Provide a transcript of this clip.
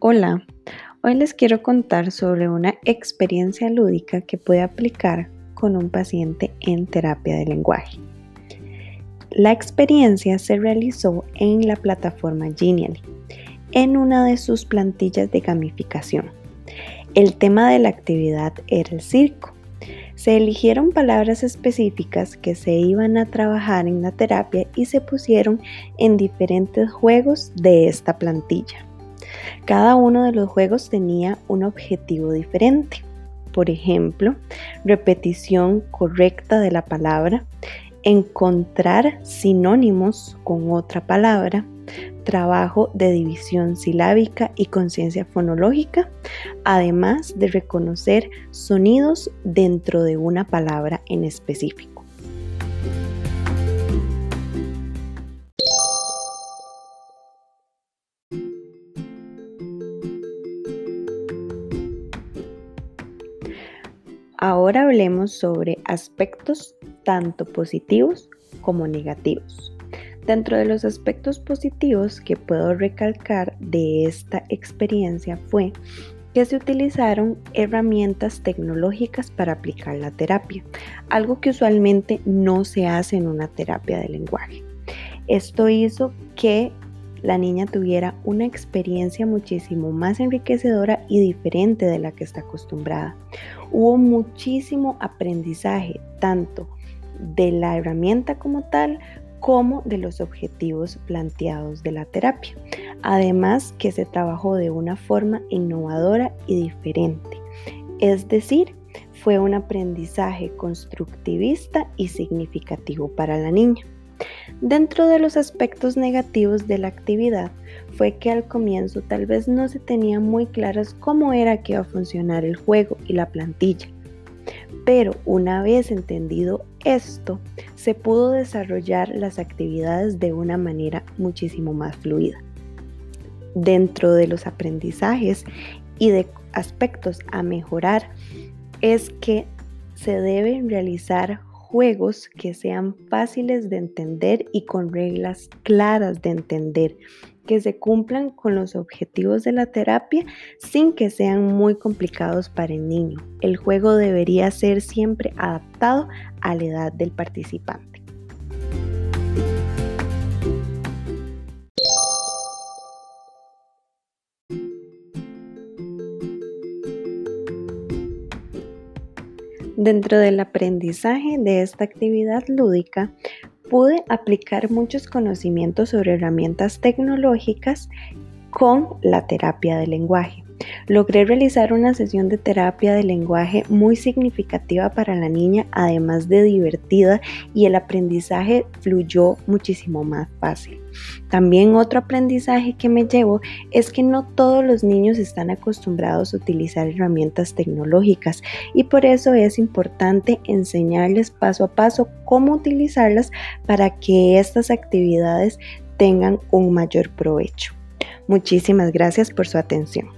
Hola, hoy les quiero contar sobre una experiencia lúdica que puede aplicar con un paciente en terapia de lenguaje. La experiencia se realizó en la plataforma Genially, en una de sus plantillas de gamificación. El tema de la actividad era el circo. Se eligieron palabras específicas que se iban a trabajar en la terapia y se pusieron en diferentes juegos de esta plantilla. Cada uno de los juegos tenía un objetivo diferente. Por ejemplo, repetición correcta de la palabra, encontrar sinónimos con otra palabra, trabajo de división silábica y conciencia fonológica, además de reconocer sonidos dentro de una palabra en específico. Ahora hablemos sobre aspectos tanto positivos como negativos. Dentro de los aspectos positivos que puedo recalcar de esta experiencia fue que se utilizaron herramientas tecnológicas para aplicar la terapia, algo que usualmente no se hace en una terapia de lenguaje. Esto hizo que la niña tuviera una experiencia muchísimo más enriquecedora y diferente de la que está acostumbrada. Hubo muchísimo aprendizaje, tanto de la herramienta como tal, como de los objetivos planteados de la terapia. Además que se trabajó de una forma innovadora y diferente. Es decir, fue un aprendizaje constructivista y significativo para la niña. Dentro de los aspectos negativos de la actividad fue que al comienzo tal vez no se tenía muy claras cómo era que iba a funcionar el juego y la plantilla. Pero una vez entendido esto, se pudo desarrollar las actividades de una manera muchísimo más fluida. Dentro de los aprendizajes y de aspectos a mejorar es que se deben realizar juegos que sean fáciles de entender y con reglas claras de entender, que se cumplan con los objetivos de la terapia sin que sean muy complicados para el niño. El juego debería ser siempre adaptado a la edad del participante. Dentro del aprendizaje de esta actividad lúdica, pude aplicar muchos conocimientos sobre herramientas tecnológicas con la terapia de lenguaje. Logré realizar una sesión de terapia de lenguaje muy significativa para la niña, además de divertida, y el aprendizaje fluyó muchísimo más fácil. También otro aprendizaje que me llevo es que no todos los niños están acostumbrados a utilizar herramientas tecnológicas y por eso es importante enseñarles paso a paso cómo utilizarlas para que estas actividades tengan un mayor provecho. Muchísimas gracias por su atención.